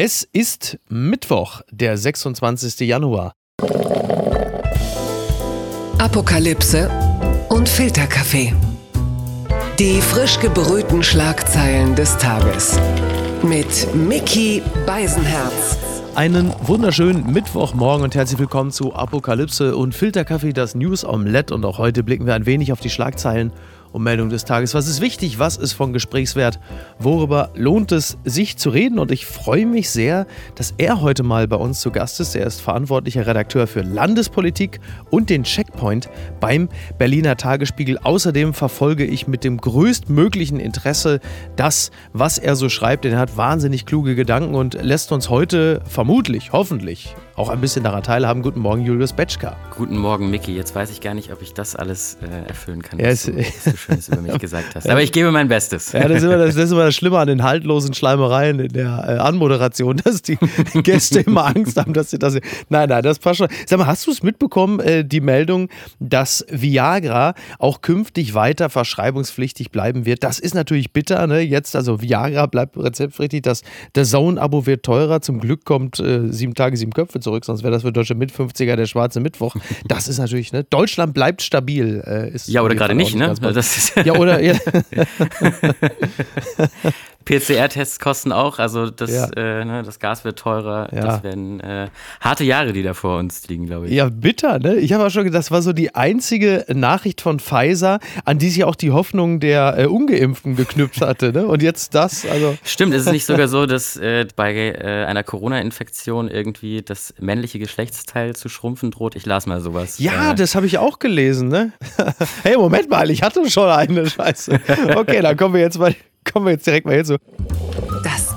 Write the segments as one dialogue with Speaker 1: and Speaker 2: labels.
Speaker 1: Es ist Mittwoch, der 26. Januar.
Speaker 2: Apokalypse und Filterkaffee. Die frisch gebrühten Schlagzeilen des Tages. Mit Mickey Beisenherz.
Speaker 1: Einen wunderschönen Mittwochmorgen und herzlich willkommen zu Apokalypse und Filterkaffee, das News Omelette. Und auch heute blicken wir ein wenig auf die Schlagzeilen und Meldung des Tages. Was ist wichtig? Was ist von Gesprächswert? Worüber lohnt es sich zu reden? Und ich freue mich sehr, dass er heute mal bei uns zu Gast ist. Er ist verantwortlicher Redakteur für Landespolitik und den Checkpoint beim Berliner Tagesspiegel. Außerdem verfolge ich mit dem größtmöglichen Interesse das, was er so schreibt. Denn er hat wahnsinnig kluge Gedanken und lässt uns heute vermutlich, hoffentlich auch ein bisschen daran teilhaben. Guten Morgen, Julius Betschka.
Speaker 3: Guten Morgen, Micky. Jetzt weiß ich gar nicht, ob ich das alles äh, erfüllen kann, was, ja, du, was du Schönes über mich gesagt hast. Aber ich gebe mein Bestes.
Speaker 1: Ja, das ist, immer das, das ist immer das Schlimme an den haltlosen Schleimereien in der äh, Anmoderation, dass die Gäste immer Angst haben, dass sie das. Nein, nein, das passt schon. Sag mal, hast du es mitbekommen, äh, die Meldung, dass Viagra auch künftig weiter verschreibungspflichtig bleiben wird? Das ist natürlich bitter, ne? Jetzt, also Viagra bleibt rezeptpflichtig, das, das Zone-Abo wird teurer. Zum Glück kommt äh, sieben Tage, sieben Köpfe zurück, sonst wäre das für deutsche Mit-50er der schwarze Mittwoch. Das ist natürlich, ne? Deutschland bleibt stabil.
Speaker 3: Äh, ja, oder gerade nicht, ne?
Speaker 1: Das ja, oder. Ja.
Speaker 3: PCR-Tests kosten auch, also das, ja. äh, ne, das Gas wird teurer. Ja. Das werden äh, harte Jahre, die da vor uns liegen, glaube ich.
Speaker 1: Ja, bitter, ne? Ich habe auch schon gedacht, das war so die einzige Nachricht von Pfizer, an die sich auch die Hoffnung der äh, Ungeimpften geknüpft hatte, ne? Und jetzt das, also.
Speaker 3: Stimmt, ist es nicht sogar so, dass äh, bei äh, einer Corona-Infektion irgendwie das männliche Geschlechtsteil zu schrumpfen droht? Ich las mal sowas.
Speaker 1: Ja, äh. das habe ich auch gelesen, ne? hey, Moment mal, ich hatte schon eine Scheiße. Okay, dann kommen wir jetzt mal kommen wir jetzt direkt mal hin so.
Speaker 2: Das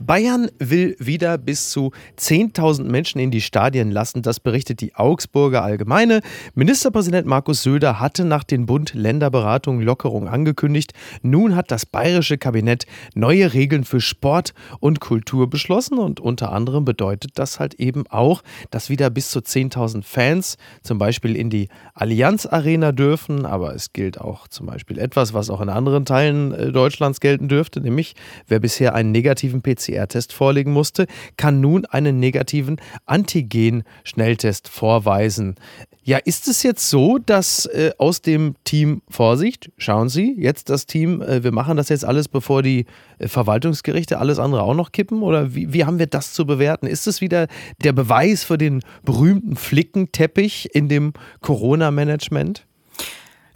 Speaker 1: Bayern will wieder bis zu 10.000 Menschen in die Stadien lassen. Das berichtet die Augsburger Allgemeine. Ministerpräsident Markus Söder hatte nach den Bund-Länder-Beratungen Lockerung angekündigt. Nun hat das bayerische Kabinett neue Regeln für Sport und Kultur beschlossen. Und unter anderem bedeutet das halt eben auch, dass wieder bis zu 10.000 Fans zum Beispiel in die Allianz Arena dürfen. Aber es gilt auch zum Beispiel etwas, was auch in anderen Teilen äh, Deutschlands gelten dürfte, nämlich wer bisher einen negativen PCR PCR-Test vorlegen musste, kann nun einen negativen Antigen-Schnelltest vorweisen. Ja, ist es jetzt so, dass äh, aus dem Team Vorsicht, schauen Sie, jetzt das Team, äh, wir machen das jetzt alles, bevor die äh, Verwaltungsgerichte alles andere auch noch kippen? Oder wie, wie haben wir das zu bewerten? Ist es wieder der Beweis für den berühmten Flickenteppich in dem Corona-Management?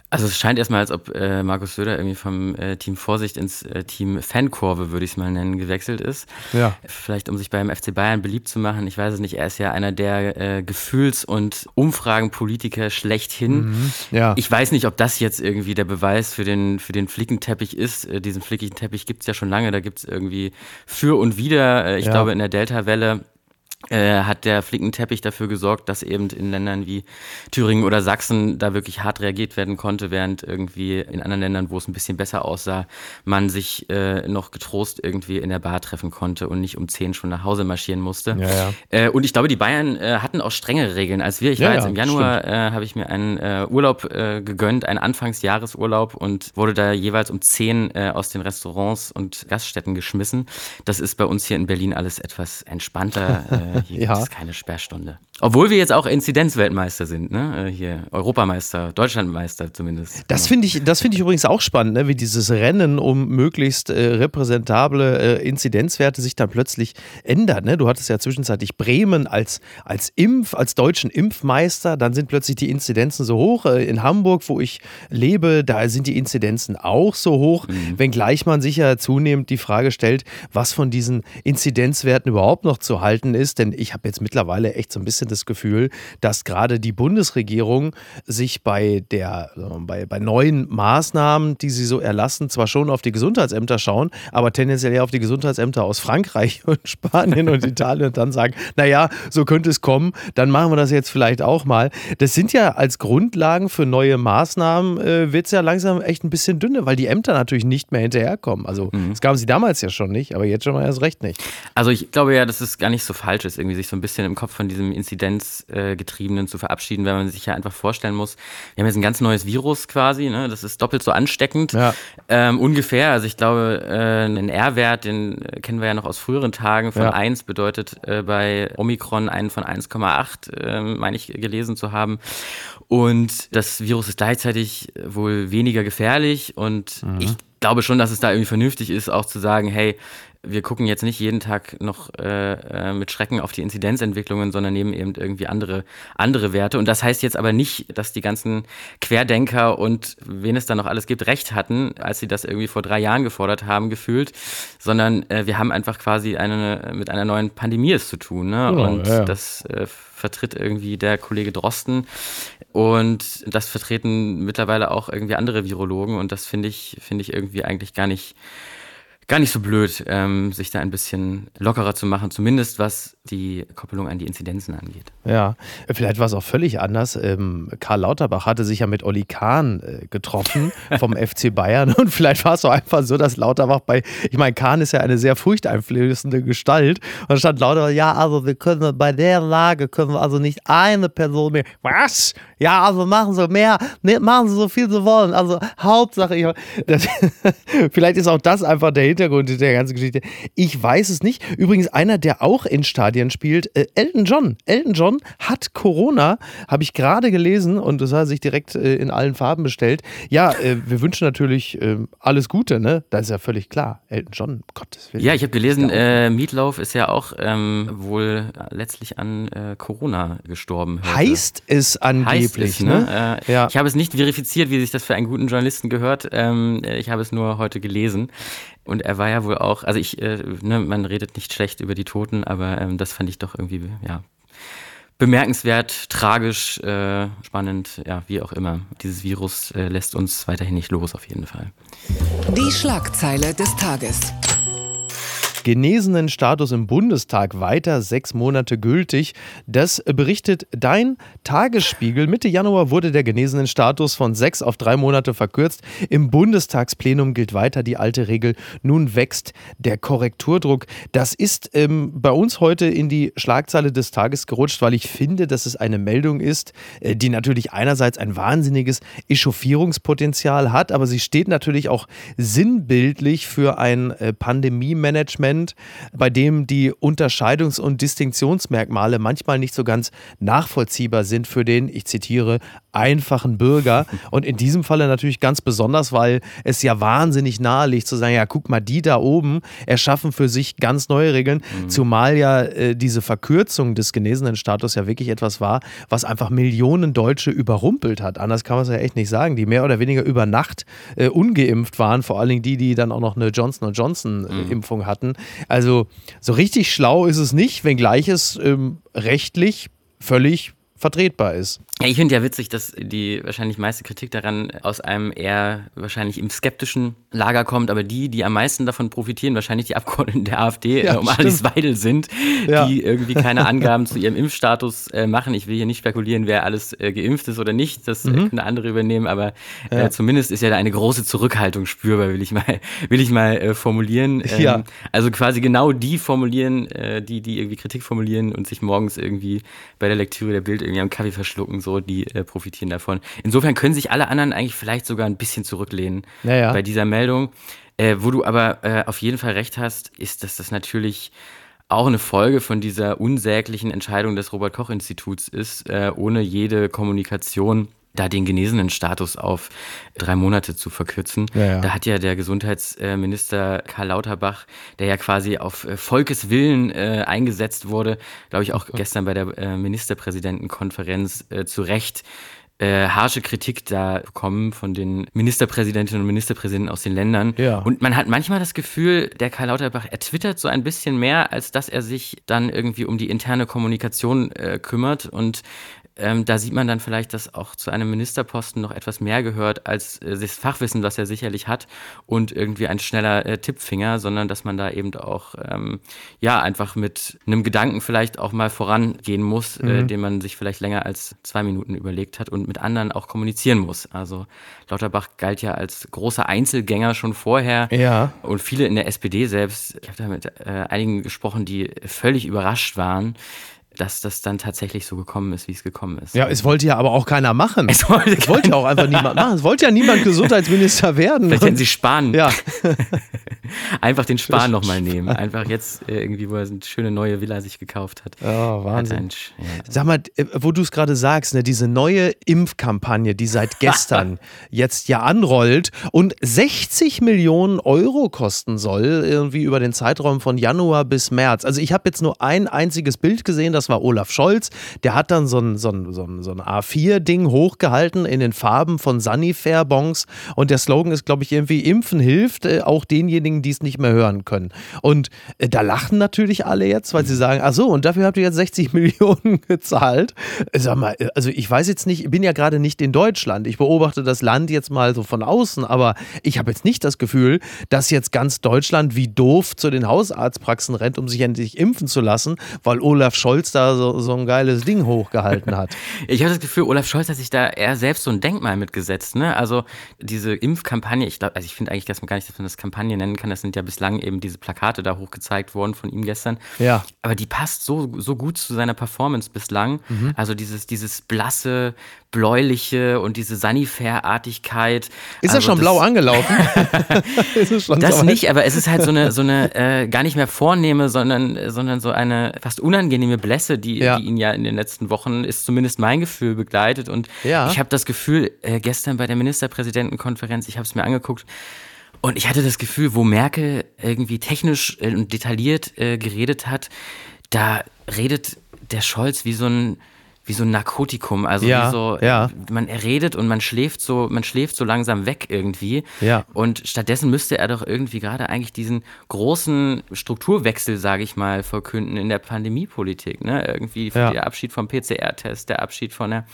Speaker 3: Also es scheint erstmal, als ob äh, Markus Söder irgendwie vom äh, Team Vorsicht ins äh, Team Fankurve, würde ich es mal nennen, gewechselt ist. Ja. Vielleicht um sich beim FC Bayern beliebt zu machen. Ich weiß es nicht, er ist ja einer der äh, Gefühls- und Umfragenpolitiker schlechthin. Mhm. Ja. Ich weiß nicht, ob das jetzt irgendwie der Beweis für den, für den Flickenteppich ist. Äh, diesen Flickenteppich gibt es ja schon lange, da gibt es irgendwie für und wieder. Äh, ich ja. glaube, in der Delta-Welle äh, hat der Flickenteppich dafür gesorgt, dass eben in Ländern wie Thüringen oder Sachsen da wirklich hart reagiert werden konnte, während irgendwie in anderen Ländern, wo es ein bisschen besser aussah, man sich äh, noch getrost irgendwie in der Bar treffen konnte und nicht um zehn schon nach Hause marschieren musste. Ja, ja. Äh, und ich glaube, die Bayern äh, hatten auch strengere Regeln als wir. Ich ja, war jetzt im Januar, äh, habe ich mir einen Urlaub gegönnt, einen Anfangsjahresurlaub und wurde da jeweils um zehn aus den Restaurants und Gaststätten geschmissen. Das ist bei uns hier in Berlin alles etwas entspannter. Äh, hier ja. gibt es keine Sperrstunde. Obwohl wir jetzt auch Inzidenzweltmeister sind, ne? Äh, hier Europameister, Deutschlandmeister zumindest.
Speaker 1: Das finde ich, das ich übrigens auch spannend, ne? wie dieses Rennen um möglichst äh, repräsentable äh, Inzidenzwerte sich dann plötzlich ändert. Ne? Du hattest ja zwischenzeitlich Bremen als, als Impf, als deutschen Impfmeister, dann sind plötzlich die Inzidenzen so hoch. Äh, in Hamburg, wo ich lebe, da sind die Inzidenzen auch so hoch, mhm. wenngleich man sich ja zunehmend die Frage stellt, was von diesen Inzidenzwerten überhaupt noch zu halten ist. Denn ich habe jetzt mittlerweile echt so ein bisschen das Gefühl, dass gerade die Bundesregierung sich bei der bei, bei neuen Maßnahmen, die sie so erlassen, zwar schon auf die Gesundheitsämter schauen, aber tendenziell eher auf die Gesundheitsämter aus Frankreich und Spanien und Italien und dann sagen, naja, so könnte es kommen, dann machen wir das jetzt vielleicht auch mal. Das sind ja als Grundlagen für neue Maßnahmen, äh, wird es ja langsam echt ein bisschen dünne, weil die Ämter natürlich nicht mehr hinterherkommen. Also mhm. das gaben sie damals ja schon nicht, aber jetzt schon mal erst recht nicht.
Speaker 3: Also ich glaube ja, das ist gar nicht so falsch ist, irgendwie sich so ein bisschen im Kopf von diesem Inzidenzgetriebenen äh, zu verabschieden, weil man sich ja einfach vorstellen muss, wir haben jetzt ein ganz neues Virus quasi, ne? das ist doppelt so ansteckend, ja. ähm, ungefähr. Also ich glaube, äh, einen R-Wert, den kennen wir ja noch aus früheren Tagen, von ja. 1 bedeutet äh, bei Omikron einen von 1,8, äh, meine ich gelesen zu haben. Und das Virus ist gleichzeitig wohl weniger gefährlich und mhm. ich glaube schon, dass es da irgendwie vernünftig ist, auch zu sagen, hey, wir gucken jetzt nicht jeden Tag noch äh, äh, mit Schrecken auf die Inzidenzentwicklungen, sondern nehmen eben irgendwie andere, andere Werte. Und das heißt jetzt aber nicht, dass die ganzen Querdenker und wen es da noch alles gibt, recht hatten, als sie das irgendwie vor drei Jahren gefordert haben, gefühlt, sondern äh, wir haben einfach quasi eine, mit einer neuen Pandemie es zu tun. Ne? Oh, und ja. das äh, vertritt irgendwie der Kollege Drosten. Und das vertreten mittlerweile auch irgendwie andere Virologen. Und das finde ich, finde ich irgendwie eigentlich gar nicht gar nicht so blöd, ähm, sich da ein bisschen lockerer zu machen, zumindest was die Koppelung an die Inzidenzen angeht.
Speaker 1: Ja, vielleicht war es auch völlig anders. Ähm, Karl Lauterbach hatte sich ja mit Olli Kahn äh, getroffen vom FC Bayern und vielleicht war es auch einfach so, dass Lauterbach bei, ich meine, Kahn ist ja eine sehr furchteinflößende Gestalt und dann stand Lauterbach, ja, also wir können bei der Lage können wir also nicht eine Person mehr. Was? Ja, also machen Sie mehr, ne, machen Sie so viel Sie wollen. Also Hauptsache, ich, das, vielleicht ist auch das einfach der Hintergrund der ganzen Geschichte. Ich weiß es nicht. Übrigens, einer, der auch in Stadien spielt, äh, Elton John. Elton John hat Corona, habe ich gerade gelesen und das hat er sich direkt äh, in allen Farben bestellt. Ja, äh, wir wünschen natürlich äh, alles Gute, ne? Das ist ja völlig klar. Elton John, Gottes
Speaker 3: Willen. Ja, ich habe gelesen, äh, Meatloaf ist ja auch ähm, wohl letztlich an äh, Corona gestorben.
Speaker 1: Heute. Heißt es angeblich, heißt es, ne?
Speaker 3: ne? ja. Ich habe es nicht verifiziert, wie sich das für einen guten Journalisten gehört. Ähm, ich habe es nur heute gelesen. Und er war ja wohl auch, also ich, äh, ne, man redet nicht schlecht über die Toten, aber ähm, das fand ich doch irgendwie, ja, bemerkenswert, tragisch, äh, spannend, ja, wie auch immer. Dieses Virus äh, lässt uns weiterhin nicht los, auf jeden Fall.
Speaker 2: Die Schlagzeile des Tages
Speaker 1: genesenen Status im Bundestag weiter sechs Monate gültig. Das berichtet dein Tagesspiegel. Mitte Januar wurde der genesenen Status von sechs auf drei Monate verkürzt. Im Bundestagsplenum gilt weiter die alte Regel. Nun wächst der Korrekturdruck. Das ist ähm, bei uns heute in die Schlagzeile des Tages gerutscht, weil ich finde, dass es eine Meldung ist, äh, die natürlich einerseits ein wahnsinniges Echauffierungspotenzial hat, aber sie steht natürlich auch sinnbildlich für ein äh, Pandemie-Management Prozent, bei dem die Unterscheidungs- und Distinktionsmerkmale manchmal nicht so ganz nachvollziehbar sind für den, ich zitiere, einfachen Bürger. Und in diesem Falle natürlich ganz besonders, weil es ja wahnsinnig nahe liegt zu sagen, ja, guck mal, die da oben erschaffen für sich ganz neue Regeln, mhm. zumal ja äh, diese Verkürzung des genesenen Status ja wirklich etwas war, was einfach Millionen Deutsche überrumpelt hat. Anders kann man es ja echt nicht sagen, die mehr oder weniger über Nacht äh, ungeimpft waren, vor allen Dingen die, die dann auch noch eine Johnson Johnson äh, mhm. Impfung hatten. Also so richtig schlau ist es nicht, wenngleich es ähm, rechtlich völlig vertretbar ist.
Speaker 3: Ja, ich finde ja witzig, dass die wahrscheinlich meiste Kritik daran aus einem eher wahrscheinlich im skeptischen Lager kommt, aber die, die am meisten davon profitieren, wahrscheinlich die Abgeordneten der AfD ja, äh, um stimmt. Alice Weidel sind, ja. die irgendwie keine Angaben zu ihrem Impfstatus äh, machen. Ich will hier nicht spekulieren, wer alles äh, geimpft ist oder nicht, das äh, mhm. können andere übernehmen, aber äh, ja. zumindest ist ja da eine große Zurückhaltung spürbar, will ich mal, will ich mal äh, formulieren. Ähm, ja. Also quasi genau die formulieren, die, die irgendwie Kritik formulieren und sich morgens irgendwie bei der Lektüre der Bild irgendwie am Kaffee verschlucken so, die äh, profitieren davon. Insofern können sich alle anderen eigentlich vielleicht sogar ein bisschen zurücklehnen ja, bei dieser Meldung. Äh, wo du aber äh, auf jeden Fall recht hast, ist, dass das natürlich auch eine Folge von dieser unsäglichen Entscheidung des Robert Koch Instituts ist, äh, ohne jede Kommunikation da den genesenen Status auf drei Monate zu verkürzen. Ja, ja. Da hat ja der Gesundheitsminister Karl Lauterbach, der ja quasi auf äh, Volkes Willen äh, eingesetzt wurde, glaube ich auch gestern bei der äh, Ministerpräsidentenkonferenz äh, zu Recht äh, harsche Kritik da bekommen von den Ministerpräsidentinnen und Ministerpräsidenten aus den Ländern. Ja. Und man hat manchmal das Gefühl, der Karl Lauterbach, er twittert so ein bisschen mehr, als dass er sich dann irgendwie um die interne Kommunikation äh, kümmert. Und ähm, da sieht man dann vielleicht, dass auch zu einem Ministerposten noch etwas mehr gehört als äh, das Fachwissen, was er sicherlich hat und irgendwie ein schneller äh, Tippfinger, sondern dass man da eben auch ähm, ja einfach mit einem Gedanken vielleicht auch mal vorangehen muss, äh, mhm. äh, den man sich vielleicht länger als zwei Minuten überlegt hat und mit anderen auch kommunizieren muss. Also Lauterbach galt ja als großer Einzelgänger schon vorher
Speaker 1: ja.
Speaker 3: und viele in der SPD selbst. Ich habe da mit äh, einigen gesprochen, die völlig überrascht waren dass das dann tatsächlich so gekommen ist, wie es gekommen ist.
Speaker 1: Ja, es wollte ja aber auch keiner machen. Es wollte, es wollte ja auch einfach niemand machen. Es wollte ja niemand Gesundheitsminister werden.
Speaker 3: Vielleicht hätten sie Spahn. Ja. einfach den Spahn nochmal nehmen. Einfach jetzt äh, irgendwie, wo er eine schöne neue Villa sich gekauft hat.
Speaker 1: Oh, Wahnsinn. Ein, ja. Sag mal, äh, wo du es gerade sagst, ne, diese neue Impfkampagne, die seit gestern jetzt ja anrollt und 60 Millionen Euro kosten soll, irgendwie über den Zeitraum von Januar bis März. Also ich habe jetzt nur ein einziges Bild gesehen, das das war Olaf Scholz. Der hat dann so ein, so ein, so ein, so ein A4-Ding hochgehalten in den Farben von Sunnyfair-Bons. Und der Slogan ist, glaube ich, irgendwie: Impfen hilft äh, auch denjenigen, die es nicht mehr hören können. Und äh, da lachen natürlich alle jetzt, weil sie sagen: Ach so, und dafür habt ihr jetzt 60 Millionen gezahlt. Äh, sag mal, äh, also ich weiß jetzt nicht, ich bin ja gerade nicht in Deutschland. Ich beobachte das Land jetzt mal so von außen, aber ich habe jetzt nicht das Gefühl, dass jetzt ganz Deutschland wie doof zu den Hausarztpraxen rennt, um sich endlich impfen zu lassen, weil Olaf Scholz da so, so ein geiles Ding hochgehalten hat.
Speaker 3: ich habe das Gefühl, Olaf Scholz hat sich da eher selbst so ein Denkmal mitgesetzt. Ne? Also diese Impfkampagne, ich glaube, also ich finde eigentlich, dass man gar nicht, dass man das Kampagne nennen kann. Das sind ja bislang eben diese Plakate da hochgezeigt worden von ihm gestern.
Speaker 1: Ja.
Speaker 3: Aber die passt so, so gut zu seiner Performance bislang. Mhm. Also dieses, dieses blasse, bläuliche und diese Sanifair-Artigkeit.
Speaker 1: Ist also er schon das, blau angelaufen?
Speaker 3: das nicht, aber es ist halt so eine, so eine äh, gar nicht mehr vornehme, sondern, sondern so eine fast unangenehme Blässe, die, ja. die ihn ja in den letzten Wochen ist zumindest mein Gefühl begleitet. Und ja. ich habe das Gefühl, äh, gestern bei der Ministerpräsidentenkonferenz, ich habe es mir angeguckt, und ich hatte das Gefühl, wo Merkel irgendwie technisch äh, und detailliert äh, geredet hat, da redet der Scholz wie so ein wie so ein Narkotikum. Also
Speaker 1: ja,
Speaker 3: wie so,
Speaker 1: ja.
Speaker 3: man redet und man schläft so, man schläft so langsam weg irgendwie.
Speaker 1: Ja.
Speaker 3: Und stattdessen müsste er doch irgendwie gerade eigentlich diesen großen Strukturwechsel, sage ich mal, verkünden in der Pandemiepolitik. Ne? Irgendwie ja. der Abschied vom PCR-Test, der Abschied von der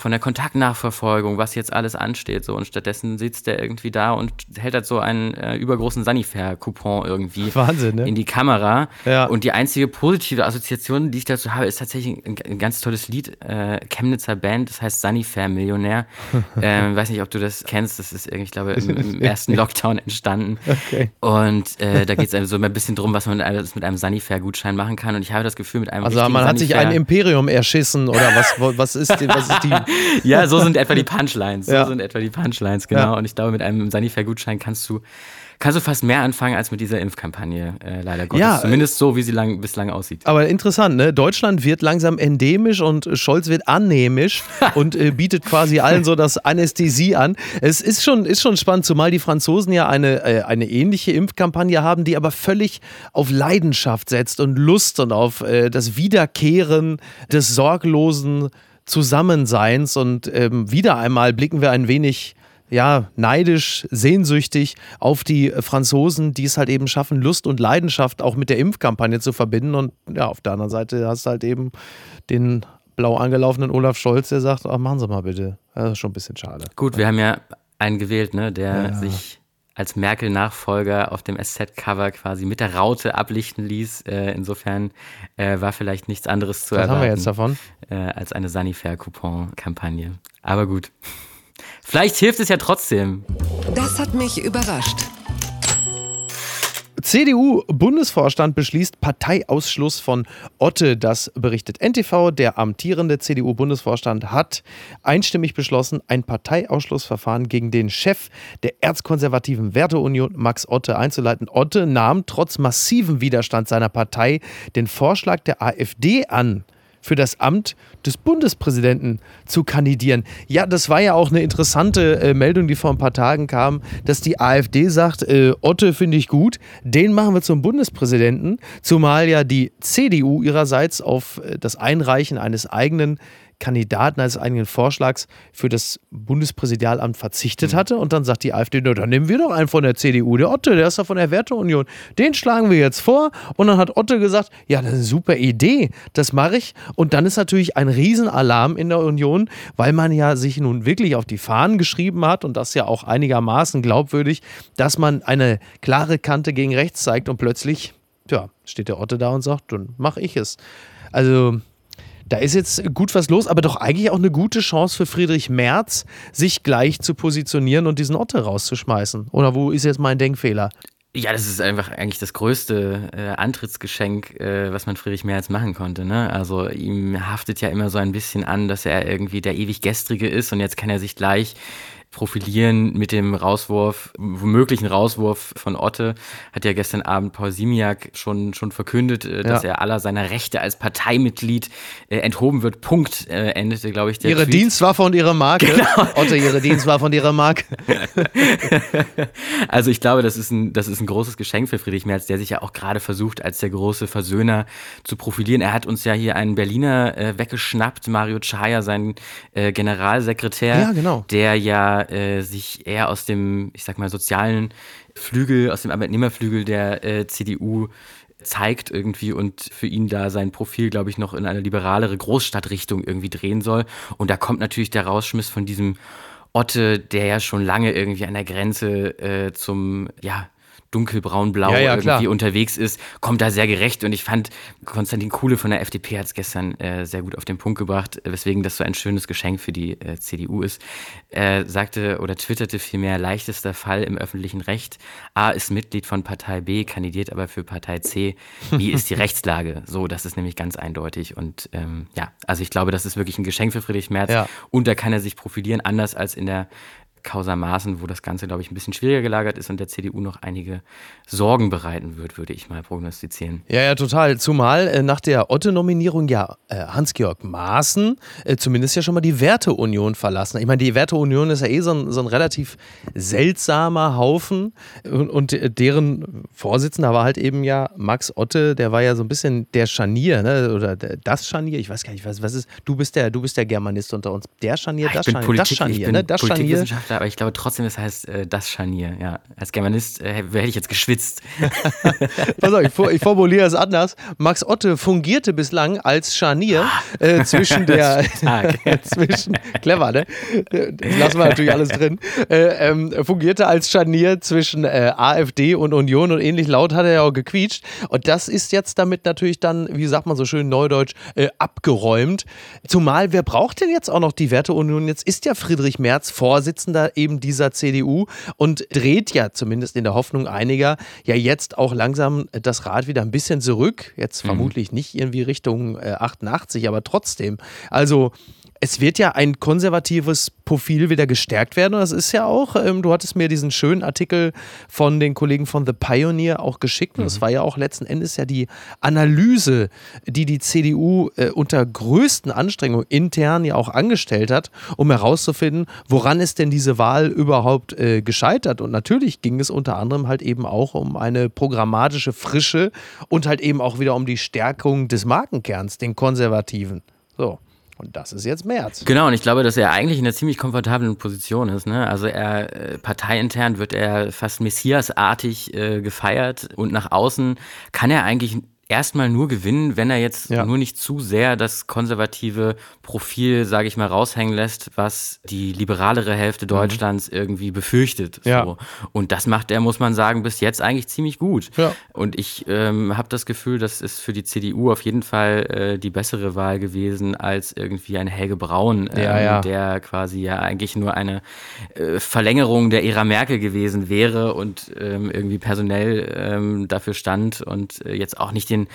Speaker 3: von der Kontaktnachverfolgung, was jetzt alles ansteht. So. Und stattdessen sitzt der irgendwie da und hält halt so einen äh, übergroßen Sanifair-Coupon irgendwie
Speaker 1: Wahnsinn, ne?
Speaker 3: in die Kamera.
Speaker 1: Ja.
Speaker 3: Und die einzige positive Assoziation, die ich dazu habe, ist tatsächlich ein, ein ganz tolles Lied, äh, Chemnitzer Band, das heißt Sanifair-Millionär. ähm, weiß nicht, ob du das kennst, das ist irgendwie, ich glaube, im, im ersten Lockdown entstanden.
Speaker 1: Okay.
Speaker 3: Und äh, da geht es so ein bisschen drum, was man mit einem, mit einem Sanifair-Gutschein machen kann. Und ich habe das Gefühl, mit einem
Speaker 1: Also man hat sich ein Imperium erschissen oder was, was, ist, was ist die
Speaker 3: ja, so sind etwa die Punchlines. So ja. sind etwa die Punchlines, genau. Ja. Und ich glaube, mit einem Sanifair-Gutschein kannst du kannst du fast mehr anfangen als mit dieser Impfkampagne, äh, leider Gottes. Ja, Zumindest so, wie sie lang, bislang aussieht.
Speaker 1: Aber interessant, ne? Deutschland wird langsam endemisch und Scholz wird annehmisch und äh, bietet quasi allen so das Anästhesie an. Es ist schon, ist schon spannend, zumal die Franzosen ja eine, äh, eine ähnliche Impfkampagne haben, die aber völlig auf Leidenschaft setzt und Lust und auf äh, das Wiederkehren des sorglosen Zusammenseins und ähm, wieder einmal blicken wir ein wenig ja, neidisch, sehnsüchtig auf die Franzosen, die es halt eben schaffen, Lust und Leidenschaft auch mit der Impfkampagne zu verbinden. Und ja, auf der anderen Seite hast du halt eben den blau angelaufenen Olaf Scholz, der sagt, ach, machen Sie mal bitte. Das ist schon ein bisschen schade.
Speaker 3: Gut, wir haben ja einen gewählt, ne, der ja. sich als Merkel-Nachfolger auf dem SZ-Cover quasi mit der Raute ablichten ließ. Äh, insofern äh, war vielleicht nichts anderes zu
Speaker 1: Was
Speaker 3: erwarten.
Speaker 1: haben wir jetzt davon?
Speaker 3: Äh, als eine Sanifair-Coupon-Kampagne. Aber gut. Vielleicht hilft es ja trotzdem.
Speaker 2: Das hat mich überrascht.
Speaker 1: CDU-Bundesvorstand beschließt Parteiausschluss von Otte. Das berichtet NTV. Der amtierende CDU-Bundesvorstand hat einstimmig beschlossen, ein Parteiausschlussverfahren gegen den Chef der erzkonservativen Werteunion, Max Otte, einzuleiten. Otte nahm trotz massivem Widerstand seiner Partei den Vorschlag der AfD an für das Amt des Bundespräsidenten zu kandidieren. Ja, das war ja auch eine interessante äh, Meldung, die vor ein paar Tagen kam, dass die AfD sagt, äh, Otte finde ich gut, den machen wir zum Bundespräsidenten, zumal ja die CDU ihrerseits auf äh, das Einreichen eines eigenen Kandidaten als eigenen Vorschlags für das Bundespräsidialamt verzichtet mhm. hatte. Und dann sagt die AfD, na, dann nehmen wir doch einen von der CDU, der Otte, der ist doch von der Werteunion. Den schlagen wir jetzt vor. Und dann hat Otte gesagt, ja, das ist eine super Idee, das mache ich. Und dann ist natürlich ein Riesenalarm in der Union, weil man ja sich nun wirklich auf die Fahnen geschrieben hat und das ja auch einigermaßen glaubwürdig, dass man eine klare Kante gegen rechts zeigt und plötzlich, ja, steht der Otte da und sagt, dann mache ich es. Also da ist jetzt gut was los, aber doch eigentlich auch eine gute Chance für Friedrich Merz, sich gleich zu positionieren und diesen Otte rauszuschmeißen. Oder wo ist jetzt mein Denkfehler?
Speaker 3: Ja, das ist einfach eigentlich das größte äh, Antrittsgeschenk, äh, was man Friedrich Merz machen konnte. Ne? Also ihm haftet ja immer so ein bisschen an, dass er irgendwie der ewig Gestrige ist und jetzt kann er sich gleich profilieren mit dem Rauswurf, womöglichen Rauswurf von Otte, hat ja gestern Abend Paul Simiak schon, schon verkündet, äh, dass ja. er aller seiner Rechte als Parteimitglied äh, enthoben wird. Punkt äh, endete, glaube ich,
Speaker 1: der Ihre Tweet. Dienstwaffe und Ihre Marke. Genau. Otte, Ihre Dienstwaffe und Ihre Marke.
Speaker 3: also ich glaube, das ist, ein, das ist ein großes Geschenk für Friedrich Merz, der sich ja auch gerade versucht, als der große Versöhner zu profilieren. Er hat uns ja hier einen Berliner äh, weggeschnappt, Mario Chaya, sein äh, Generalsekretär,
Speaker 1: ja, genau.
Speaker 3: der ja äh, sich eher aus dem, ich sag mal, sozialen Flügel, aus dem Arbeitnehmerflügel der äh, CDU zeigt irgendwie und für ihn da sein Profil, glaube ich, noch in eine liberalere Großstadtrichtung irgendwie drehen soll. Und da kommt natürlich der Rausschmiss von diesem Otte, der ja schon lange irgendwie an der Grenze äh, zum, ja, dunkelbraun-blau ja, ja, irgendwie klar. unterwegs ist, kommt da sehr gerecht. Und ich fand, Konstantin Kuhle von der FDP hat es gestern äh, sehr gut auf den Punkt gebracht, weswegen das so ein schönes Geschenk für die äh, CDU ist. Er sagte oder twitterte vielmehr, leichtester Fall im öffentlichen Recht. A ist Mitglied von Partei B, kandidiert aber für Partei C. Wie ist die Rechtslage? So, das ist nämlich ganz eindeutig. Und ähm, ja, also ich glaube, das ist wirklich ein Geschenk für Friedrich Merz. Ja. Und da kann er sich profilieren, anders als in der Causa Maaßen, wo das Ganze, glaube ich, ein bisschen schwieriger gelagert ist und der CDU noch einige Sorgen bereiten wird, würde ich mal prognostizieren.
Speaker 1: Ja, ja, total. Zumal äh, nach der Otte-Nominierung ja äh, Hans-Georg Maaßen äh, zumindest ja schon mal die Werteunion verlassen. Ich meine, die Werteunion ist ja eh so ein, so ein relativ seltsamer Haufen und, und, äh, deren Vorsitzender war halt eben ja Max Otte, der war ja so ein bisschen der Scharnier, ne? oder das Scharnier, ich weiß gar nicht, was, was ist, du bist der, du bist der Germanist unter uns. Der Scharnier,
Speaker 3: ah, das Scharnier, Politik, das Scharnier, ne? das Scharnier Wissenschaftler, aber ich glaube trotzdem, das heißt äh, das Scharnier. Ja, als Germanist äh, hätte ich jetzt geschwitzt.
Speaker 1: Pass auf, ich, ich, formuliere es anders. Max Otte fungierte bislang als Scharnier ah. äh, zwischen der zwischen clever, ne? Lassen wir natürlich alles drin. Äh, ähm, fungierte als Scharnier zwischen äh, AfD und Union und ähnlich laut hat er ja auch gequietscht. Und das ist jetzt damit natürlich dann, wie sagt man so schön neudeutsch, äh, abgeräumt. Zumal, wer braucht denn jetzt auch noch die Werteunion? Jetzt ist ja Friedrich Merz Vorsitzender Vorsitzender eben dieser CDU und dreht ja zumindest in der Hoffnung einiger ja jetzt auch langsam das Rad wieder ein bisschen zurück. Jetzt mhm. vermutlich nicht irgendwie Richtung äh, 88, aber trotzdem. Also es wird ja ein konservatives Profil wieder gestärkt werden. Und das ist ja auch, ähm, du hattest mir diesen schönen Artikel von den Kollegen von The Pioneer auch geschickt. Und das mhm. war ja auch letzten Endes ja die Analyse, die die CDU äh, unter größten Anstrengungen intern ja auch angestellt hat, um herauszufinden, woran ist denn diese Wahl überhaupt äh, gescheitert. Und natürlich ging es unter anderem halt eben auch um eine programmatische Frische und halt eben auch wieder um die Stärkung des Markenkerns, den Konservativen. So. Und das ist jetzt März.
Speaker 3: Genau, und ich glaube, dass er eigentlich in einer ziemlich komfortablen Position ist. Ne? Also er äh, parteiintern wird er fast messiasartig äh, gefeiert und nach außen kann er eigentlich erstmal nur gewinnen, wenn er jetzt ja. nur nicht zu sehr das konservative Profil, sage ich mal, raushängen lässt, was die liberalere Hälfte mhm. Deutschlands mhm. irgendwie befürchtet. Ja. So. Und das macht er, muss man sagen, bis jetzt eigentlich ziemlich gut. Ja. Und ich ähm, habe das Gefühl, das ist für die CDU auf jeden Fall äh, die bessere Wahl gewesen als irgendwie ein Helge Braun, ähm, der quasi ja eigentlich nur eine äh, Verlängerung der Ära Merkel gewesen wäre und ähm, irgendwie personell ähm, dafür stand und äh, jetzt auch nicht den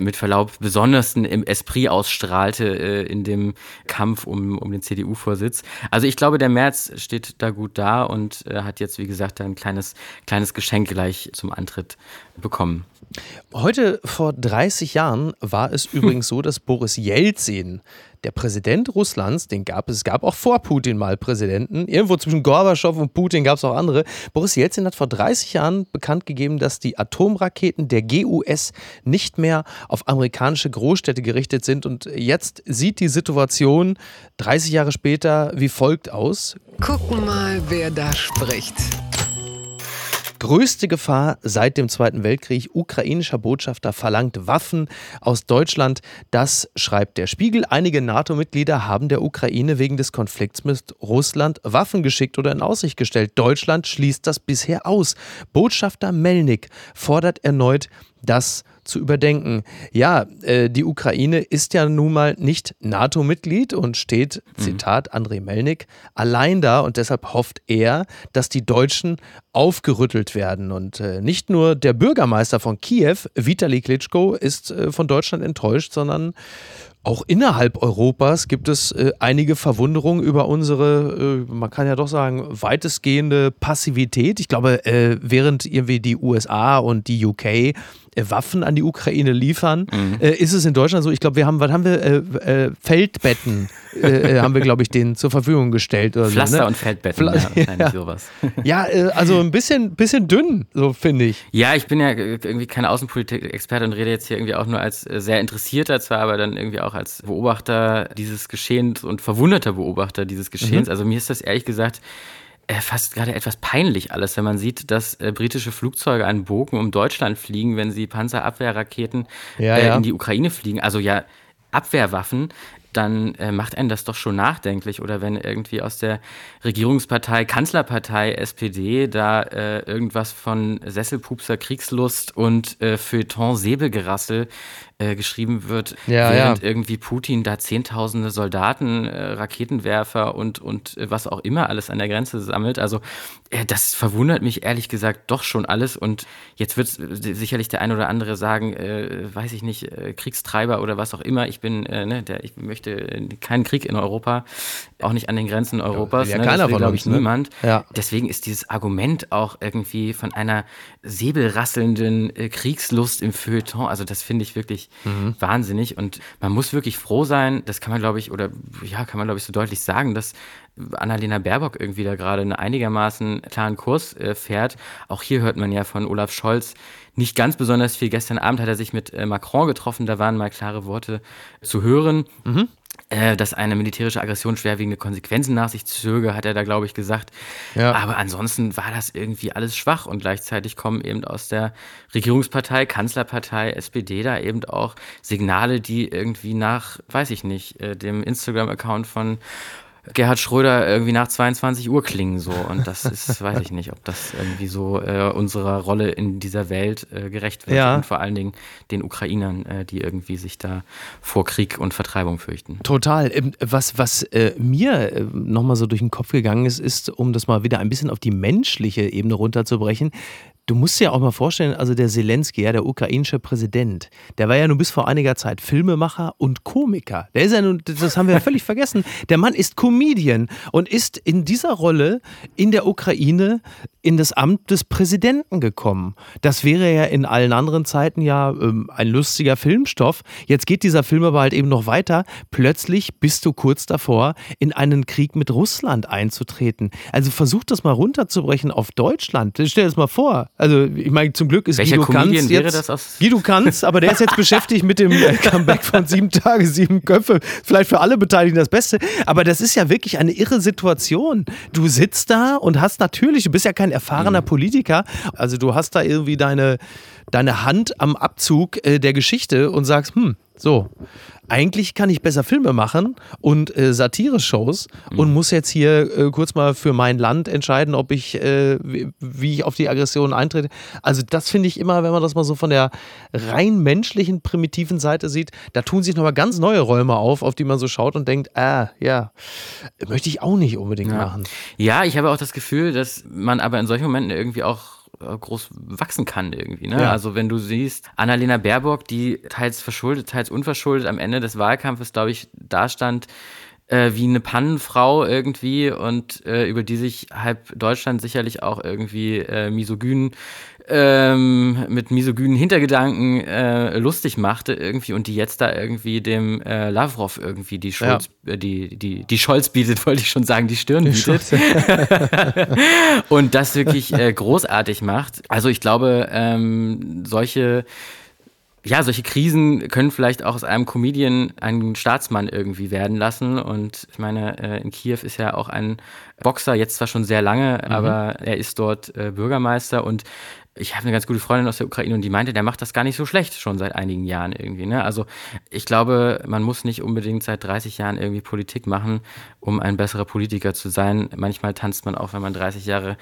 Speaker 3: mit Verlaub besondersten im Esprit ausstrahlte äh, in dem Kampf um, um den CDU-Vorsitz. Also ich glaube, der März steht da gut da und äh, hat jetzt, wie gesagt, ein kleines, kleines Geschenk gleich zum Antritt bekommen.
Speaker 1: Heute vor 30 Jahren war es übrigens so, dass Boris Jelzin der Präsident Russlands, den gab es, gab auch vor Putin mal Präsidenten, irgendwo zwischen Gorbatschow und Putin gab es auch andere. Boris Jelzin hat vor 30 Jahren bekannt gegeben, dass die Atomraketen der GUS nicht mehr auf amerikanische Großstädte gerichtet sind. Und jetzt sieht die Situation 30 Jahre später wie folgt aus.
Speaker 2: Gucken mal, wer da spricht
Speaker 1: größte Gefahr seit dem Zweiten Weltkrieg. Ukrainischer Botschafter verlangt Waffen aus Deutschland. Das schreibt der Spiegel. Einige NATO-Mitglieder haben der Ukraine wegen des Konflikts mit Russland Waffen geschickt oder in Aussicht gestellt. Deutschland schließt das bisher aus. Botschafter Melnik fordert erneut das zu überdenken. Ja, äh, die Ukraine ist ja nun mal nicht NATO-Mitglied und steht, mhm. Zitat Andrei Melnik, allein da und deshalb hofft er, dass die Deutschen aufgerüttelt werden. Und äh, nicht nur der Bürgermeister von Kiew, Vitali Klitschko, ist äh, von Deutschland enttäuscht, sondern auch innerhalb Europas gibt es äh, einige Verwunderungen über unsere, äh, man kann ja doch sagen, weitestgehende Passivität. Ich glaube, äh, während irgendwie die USA und die UK Waffen an die Ukraine liefern. Mhm. Äh, ist es in Deutschland so? Ich glaube, wir haben, was haben wir? Äh, äh Feldbetten äh, äh, haben wir, glaube ich, denen zur Verfügung gestellt.
Speaker 3: Oder Pflaster so, ne? und Feldbetten, Pfla ja,
Speaker 1: ja. sowas. Ja, also ein bisschen, bisschen dünn, so finde ich.
Speaker 3: Ja, ich bin ja irgendwie kein Außenpolitik-Experte und rede jetzt hier irgendwie auch nur als sehr interessierter, zwar aber dann irgendwie auch als Beobachter dieses Geschehens und verwunderter Beobachter dieses Geschehens. Mhm. Also mir ist das ehrlich gesagt äh, fast gerade etwas peinlich alles, wenn man sieht, dass äh, britische Flugzeuge einen Bogen um Deutschland fliegen, wenn sie Panzerabwehrraketen ja, äh, ja. in die Ukraine fliegen. Also ja, Abwehrwaffen, dann äh, macht einen das doch schon nachdenklich. Oder wenn irgendwie aus der Regierungspartei, Kanzlerpartei SPD da äh, irgendwas von Sesselpupser Kriegslust und äh, Feuilleton Säbelgerassel äh, geschrieben wird, ja, während ja. irgendwie Putin da zehntausende Soldaten, äh, Raketenwerfer und, und äh, was auch immer alles an der Grenze sammelt. Also äh, das verwundert mich ehrlich gesagt doch schon alles. Und jetzt wird sicherlich der ein oder andere sagen, äh, weiß ich nicht, Kriegstreiber oder was auch immer. Ich bin, ne, der, ich möchte keinen Krieg in Europa, auch nicht an den Grenzen Europas. Ja,
Speaker 1: ne, keiner will,
Speaker 3: von ich,
Speaker 1: ne?
Speaker 3: niemand. Ja. Deswegen ist dieses Argument auch irgendwie von einer säbelrasselnden Kriegslust im Feuilleton, also das finde ich wirklich mhm. wahnsinnig. Und man muss wirklich froh sein, das kann man, glaube ich, oder ja, kann man, glaube ich, so deutlich sagen, dass Annalena Baerbock irgendwie da gerade einen einigermaßen klaren Kurs äh, fährt. Auch hier hört man ja von Olaf Scholz nicht ganz besonders viel. Gestern Abend hat er sich mit äh, Macron getroffen, da waren mal klare Worte zu hören. Mhm. Äh, dass eine militärische Aggression schwerwiegende Konsequenzen nach sich zöge, hat er da, glaube ich, gesagt. Ja. Aber ansonsten war das irgendwie alles schwach und gleichzeitig kommen eben aus der Regierungspartei, Kanzlerpartei, SPD da eben auch Signale, die irgendwie nach, weiß ich nicht, äh, dem Instagram-Account von Gerhard Schröder irgendwie nach 22 Uhr klingen so. Und das ist, weiß ich nicht, ob das irgendwie so äh, unserer Rolle in dieser Welt äh, gerecht wird. Ja. Und vor allen Dingen den Ukrainern, äh, die irgendwie sich da vor Krieg und Vertreibung fürchten.
Speaker 1: Total. Ähm, was, was äh, mir äh, nochmal so durch den Kopf gegangen ist, ist, um das mal wieder ein bisschen auf die menschliche Ebene runterzubrechen, Du musst dir auch mal vorstellen, also der Zelensky, ja, der ukrainische Präsident, der war ja nun bis vor einiger Zeit Filmemacher und Komiker. Der ist ja nun, das haben wir ja völlig vergessen. Der Mann ist Comedian und ist in dieser Rolle in der Ukraine in das Amt des Präsidenten gekommen. Das wäre ja in allen anderen Zeiten ja ähm, ein lustiger Filmstoff. Jetzt geht dieser Film aber halt eben noch weiter. Plötzlich bist du kurz davor, in einen Krieg mit Russland einzutreten. Also versuch das mal runterzubrechen auf Deutschland. Stell dir das mal vor. Also, ich meine, zum Glück ist
Speaker 3: Welcher
Speaker 1: Guido
Speaker 3: Comedian
Speaker 1: Kanz
Speaker 3: jetzt?
Speaker 1: Guido Kanz, aber der ist jetzt beschäftigt mit dem äh, Comeback von sieben Tage, sieben Köpfe. Vielleicht für alle Beteiligten das Beste. Aber das ist ja wirklich eine irre Situation. Du sitzt da und hast natürlich, du bist ja kein erfahrener mhm. Politiker, also du hast da irgendwie deine, deine Hand am Abzug äh, der Geschichte und sagst, hm, so, eigentlich kann ich besser Filme machen und äh, Satire-Shows mhm. und muss jetzt hier äh, kurz mal für mein Land entscheiden, ob ich, äh, wie, ich auf die Aggression eintrete. Also das finde ich immer, wenn man das mal so von der rein menschlichen, primitiven Seite sieht, da tun sich nochmal ganz neue Räume auf, auf die man so schaut und denkt, ah, ja, möchte ich auch nicht unbedingt
Speaker 3: ja.
Speaker 1: machen.
Speaker 3: Ja, ich habe auch das Gefühl, dass man aber in solchen Momenten irgendwie auch groß wachsen kann irgendwie. Ne? Ja. Also wenn du siehst, Annalena Baerbock, die teils verschuldet, teils unverschuldet am Ende des Wahlkampfes, glaube ich, dastand äh, wie eine Pannenfrau irgendwie und äh, über die sich halb Deutschland sicherlich auch irgendwie äh, misogyn ähm, mit misogynen Hintergedanken äh, lustig machte irgendwie und die jetzt da irgendwie dem äh, Lavrov irgendwie die Scholz, ja. äh, die, die, die Scholz bietet, wollte ich schon sagen, die Stirn die bietet. und das wirklich äh, großartig macht. Also ich glaube, ähm, solche ja, solche Krisen können vielleicht auch aus einem Comedian einen Staatsmann irgendwie werden lassen. Und ich meine, äh, in Kiew ist ja auch ein Boxer, jetzt zwar schon sehr lange, mhm. aber er ist dort äh, Bürgermeister und ich habe eine ganz gute Freundin aus der Ukraine und die meinte, der macht das gar nicht so schlecht schon seit einigen Jahren irgendwie. Ne? Also ich glaube, man muss nicht unbedingt seit 30 Jahren irgendwie Politik machen, um ein besserer Politiker zu sein. Manchmal tanzt man auch, wenn man 30 Jahre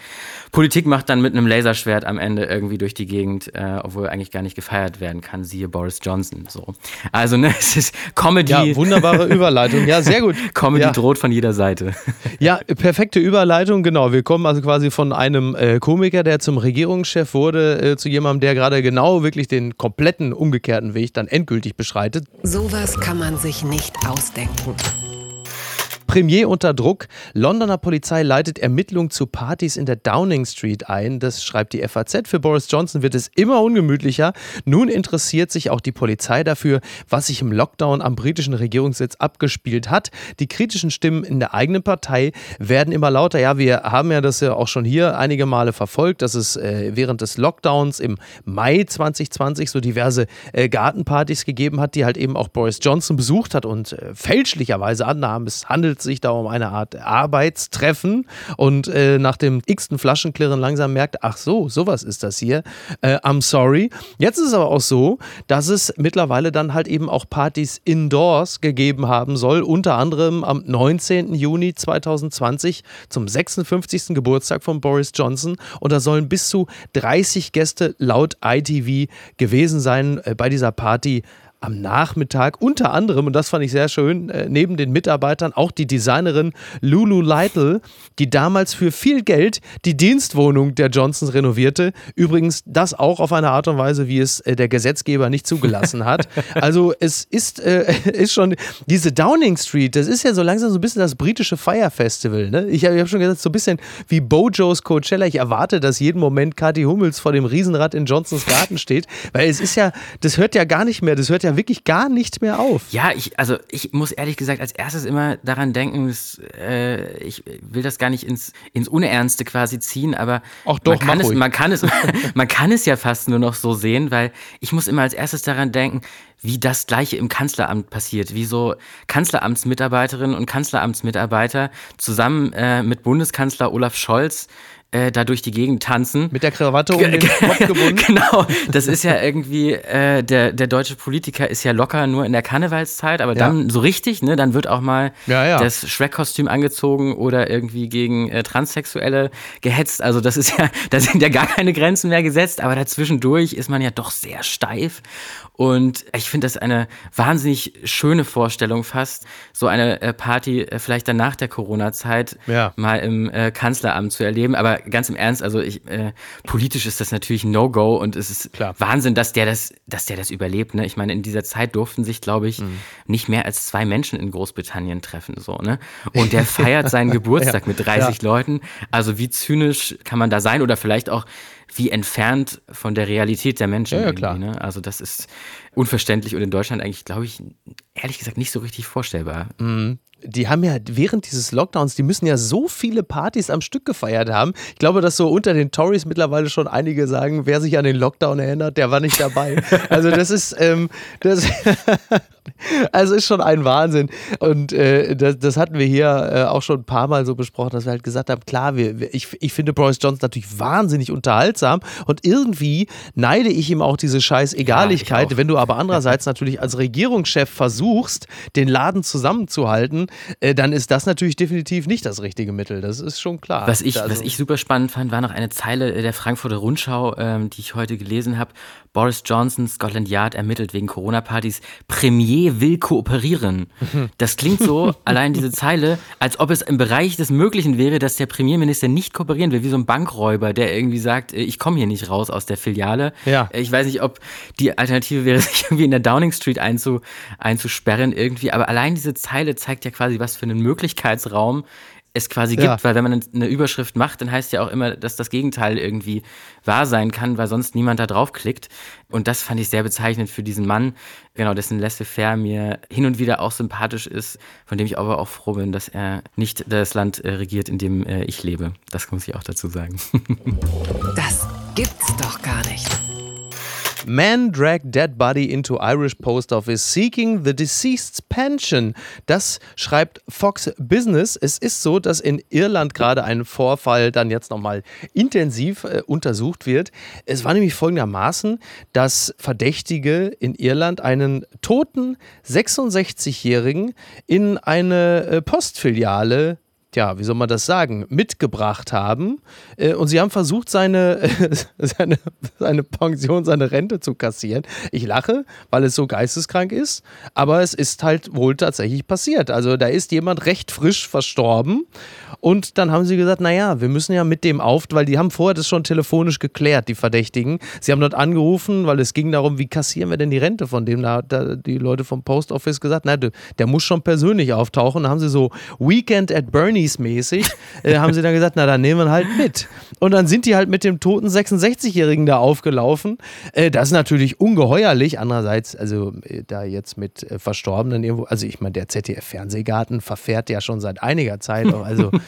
Speaker 3: Politik macht, dann mit einem Laserschwert am Ende irgendwie durch die Gegend, äh, obwohl eigentlich gar nicht gefeiert werden kann. Siehe Boris Johnson. So. Also ne, es ist Comedy.
Speaker 1: Ja, wunderbare Überleitung. Ja, sehr gut.
Speaker 3: Comedy
Speaker 1: ja.
Speaker 3: droht von jeder Seite.
Speaker 1: Ja, perfekte Überleitung. Genau. Wir kommen also quasi von einem äh, Komiker, der zum Regierungschef wurde äh, zu jemandem, der gerade genau wirklich den kompletten umgekehrten Weg dann endgültig beschreitet.
Speaker 2: Sowas kann man sich nicht ausdenken.
Speaker 1: Premier unter Druck. Londoner Polizei leitet Ermittlungen zu Partys in der Downing Street ein. Das schreibt die FAZ. Für Boris Johnson wird es immer ungemütlicher. Nun interessiert sich auch die Polizei dafür, was sich im Lockdown am britischen Regierungssitz abgespielt hat. Die kritischen Stimmen in der eigenen Partei werden immer lauter. Ja, wir haben ja das ja auch schon hier einige Male verfolgt, dass es äh, während des Lockdowns im Mai 2020 so diverse äh, Gartenpartys gegeben hat, die halt eben auch Boris Johnson besucht hat und äh, fälschlicherweise annahm, es handelt handelt sich da um eine Art Arbeitstreffen und äh, nach dem x-ten Flaschenklirren langsam merkt, ach so, sowas ist das hier. Äh, I'm sorry. Jetzt ist es aber auch so, dass es mittlerweile dann halt eben auch Partys indoors gegeben haben soll, unter anderem am 19. Juni 2020 zum 56. Geburtstag von Boris Johnson und da sollen bis zu 30 Gäste laut ITV gewesen sein äh, bei dieser Party am Nachmittag unter anderem, und das fand ich sehr schön, äh, neben den Mitarbeitern auch die Designerin Lulu Lytle, die damals für viel Geld die Dienstwohnung der Johnsons renovierte. Übrigens das auch auf eine Art und Weise, wie es äh, der Gesetzgeber nicht zugelassen hat. Also es ist, äh, ist schon, diese Downing Street, das ist ja so langsam so ein bisschen das britische Fire Festival. Ne? Ich habe hab schon gesagt, so ein bisschen wie Bojo's Coachella. Ich erwarte, dass jeden Moment Kathi Hummels vor dem Riesenrad in Johnsons Garten steht, weil es ist ja, das hört ja gar nicht mehr, das hört ja ja wirklich gar nicht mehr auf.
Speaker 3: Ja, ich, also ich muss ehrlich gesagt als erstes immer daran denken, dass, äh, ich will das gar nicht ins, ins Unernste quasi ziehen, aber
Speaker 1: Auch doch,
Speaker 3: man, kann es, man, kann es, man kann es ja fast nur noch so sehen, weil ich muss immer als erstes daran denken, wie das gleiche im Kanzleramt passiert, wie so Kanzleramtsmitarbeiterinnen und Kanzleramtsmitarbeiter zusammen äh, mit Bundeskanzler Olaf Scholz äh, da durch die Gegend tanzen.
Speaker 1: Mit der Krawatte um den Kopf gebunden.
Speaker 3: genau, das ist ja irgendwie, äh, der, der deutsche Politiker ist ja locker nur in der Karnevalszeit, aber dann ja. so richtig, ne, dann wird auch mal ja, ja. das Shrek-Kostüm angezogen oder irgendwie gegen äh, Transsexuelle gehetzt. Also das ist ja, da sind ja gar keine Grenzen mehr gesetzt, aber dazwischendurch ist man ja doch sehr steif. Und ich finde das eine wahnsinnig schöne Vorstellung fast, so eine äh, Party äh, vielleicht dann nach der Corona-Zeit ja. mal im äh, Kanzleramt zu erleben. Aber ganz im Ernst, also ich, äh, politisch ist das natürlich ein No-Go und es ist Klar. Wahnsinn, dass der das, dass der das überlebt. Ne? Ich meine, in dieser Zeit durften sich, glaube ich, mhm. nicht mehr als zwei Menschen in Großbritannien treffen. So, ne? Und der feiert seinen Geburtstag ja. mit 30 ja. Leuten. Also wie zynisch kann man da sein oder vielleicht auch wie entfernt von der Realität der Menschen.
Speaker 1: Ja, ja klar.
Speaker 3: Ne? Also das ist unverständlich und in Deutschland eigentlich, glaube ich, ehrlich gesagt nicht so richtig vorstellbar.
Speaker 1: Mhm die haben ja während dieses Lockdowns, die müssen ja so viele Partys am Stück gefeiert haben. Ich glaube, dass so unter den Tories mittlerweile schon einige sagen, wer sich an den Lockdown erinnert, der war nicht dabei. Also das ist, ähm, das, also ist schon ein Wahnsinn. Und äh, das, das, hatten wir hier äh, auch schon ein paar Mal so besprochen, dass wir halt gesagt haben, klar, wir, ich, ich finde Boris Johnson natürlich wahnsinnig unterhaltsam und irgendwie neide ich ihm auch diese scheiß Egaligkeit. Ja, Wenn du aber andererseits natürlich als Regierungschef versuchst, den Laden zusammenzuhalten, äh, dann ist das natürlich definitiv nicht das richtige Mittel. Das ist schon klar.
Speaker 3: Was ich, also, was ich super spannend fand, war noch eine Zeile der Frankfurter Rundschau, ähm, die ich heute gelesen habe. Boris Johnson, Scotland Yard ermittelt wegen Corona-Partys. Premier will kooperieren. Das klingt so, allein diese Zeile, als ob es im Bereich des Möglichen wäre, dass der Premierminister nicht kooperieren will, wie so ein Bankräuber, der irgendwie sagt, äh, ich komme hier nicht raus aus der Filiale. Ja. Ich weiß nicht, ob die Alternative wäre, sich irgendwie in der Downing Street einzu, einzusperren irgendwie, aber allein diese Zeile zeigt ja quasi, was für einen Möglichkeitsraum es quasi gibt, ja. weil wenn man eine Überschrift macht, dann heißt ja auch immer, dass das Gegenteil irgendwie wahr sein kann, weil sonst niemand da draufklickt. Und das fand ich sehr bezeichnend für diesen Mann, genau, dessen laissez-faire mir hin und wieder auch sympathisch ist, von dem ich aber auch froh bin, dass er nicht das Land äh, regiert, in dem äh, ich lebe. Das muss ich auch dazu sagen.
Speaker 2: das gibt's doch gar nicht.
Speaker 1: Man dragged dead body into Irish Post Office seeking the deceased's pension. Das schreibt Fox Business. Es ist so, dass in Irland gerade ein Vorfall dann jetzt nochmal intensiv äh, untersucht wird. Es war nämlich folgendermaßen, dass Verdächtige in Irland einen toten 66-Jährigen in eine äh, Postfiliale ja, wie soll man das sagen, mitgebracht haben. Äh, und sie haben versucht, seine, seine, seine Pension, seine Rente zu kassieren. Ich lache, weil es so geisteskrank ist, aber es ist halt wohl tatsächlich passiert. Also da ist jemand recht frisch verstorben und dann haben sie gesagt, naja, wir müssen ja mit dem auf, weil die haben vorher das schon telefonisch geklärt, die Verdächtigen. Sie haben dort angerufen, weil es ging darum, wie kassieren wir denn die Rente von dem? Da hat die Leute vom Post Office gesagt, na, der muss schon persönlich auftauchen. Da haben sie so Weekend at Bernie's mäßig, äh, haben sie dann gesagt, na, dann nehmen wir halt mit. Und dann sind die halt mit dem toten 66-Jährigen da aufgelaufen. Äh, das ist natürlich ungeheuerlich. Andererseits, also äh, da jetzt mit äh, Verstorbenen irgendwo, also ich meine, der ZDF-Fernsehgarten verfährt ja schon seit einiger Zeit. Also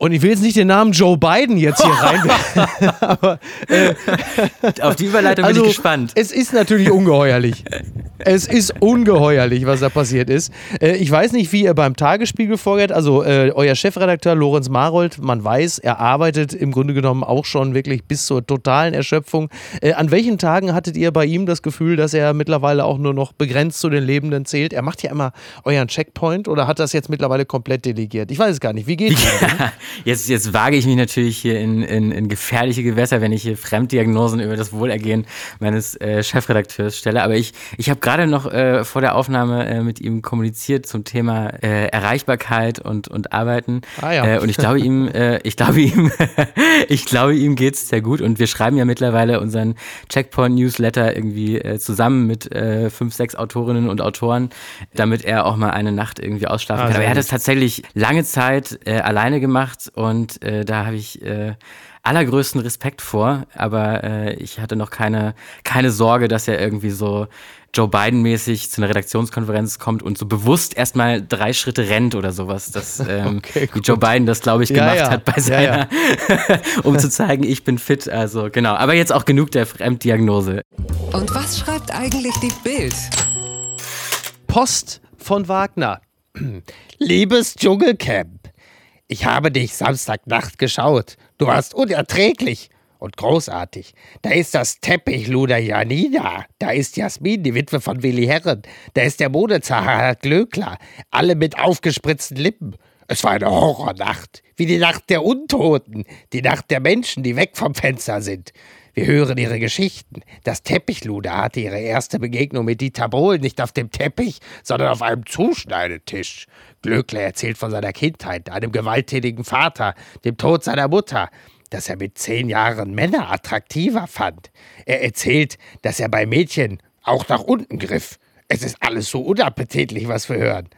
Speaker 1: Und ich will jetzt nicht den Namen Joe Biden jetzt hier rein.
Speaker 3: aber, äh, Auf die Überleitung also, bin ich also, gespannt.
Speaker 1: Es ist natürlich ungeheuerlich. es ist ungeheuerlich, was da passiert ist. Äh, ich weiß nicht, wie ihr beim Tagesspiegel vorgeht. Also äh, euer Chefredakteur Lorenz Marold, man weiß, er arbeitet im Grunde genommen auch schon wirklich bis zur totalen Erschöpfung. Äh, an welchen Tagen hattet ihr bei ihm das Gefühl, dass er mittlerweile auch nur noch begrenzt zu den Lebenden zählt? Er macht ja immer euren Checkpoint oder hat das jetzt mittlerweile komplett delegiert? Ich weiß es gar nicht. Wie geht es?
Speaker 3: Jetzt, jetzt wage ich mich natürlich hier in, in, in gefährliche Gewässer, wenn ich hier Fremddiagnosen über das Wohlergehen meines äh, Chefredakteurs stelle. Aber ich, ich habe gerade noch äh, vor der Aufnahme äh, mit ihm kommuniziert zum Thema äh, Erreichbarkeit und, und Arbeiten. Ah, ja. Äh, und ich glaube ihm, äh, ich glaube ihm, ich glaube ihm geht's sehr gut. Und wir schreiben ja mittlerweile unseren Checkpoint-Newsletter irgendwie äh, zusammen mit äh, fünf, sechs Autorinnen und Autoren, damit er auch mal eine Nacht irgendwie ausschlafen ah, kann. Aber er hat es tatsächlich lange Zeit äh, alleine gemacht gemacht und äh, da habe ich äh, allergrößten Respekt vor, aber äh, ich hatte noch keine, keine Sorge, dass er irgendwie so Joe Biden-mäßig zu einer Redaktionskonferenz kommt und so bewusst erstmal drei Schritte rennt oder sowas. Das, ähm, okay, wie Joe Biden das, glaube ich, gemacht ja, ja. hat bei seiner, ja, um zu zeigen, ich bin fit. Also genau. Aber jetzt auch genug der Fremddiagnose.
Speaker 2: Und was schreibt eigentlich die Bild?
Speaker 1: Post von Wagner. Liebes Dschungelcamp. Ich habe dich Samstagnacht geschaut. Du warst unerträglich und großartig. Da ist das Teppichluder Janina. Da ist Jasmin, die Witwe von Willi Herren. Da ist der Modezar Glöckler. Alle mit aufgespritzten Lippen. Es war eine Horrornacht. Wie die Nacht der Untoten. Die Nacht der Menschen, die weg vom Fenster sind. Wir hören ihre Geschichten. Das Teppichluder hatte ihre erste Begegnung mit Dieter Bohlen nicht auf dem Teppich, sondern auf einem Zuschneidetisch. Glöckler erzählt von seiner Kindheit, einem gewalttätigen Vater, dem Tod seiner Mutter, dass er mit zehn Jahren Männer attraktiver fand. Er erzählt, dass er bei Mädchen auch nach unten griff. Es ist alles so unappetitlich, was wir hören.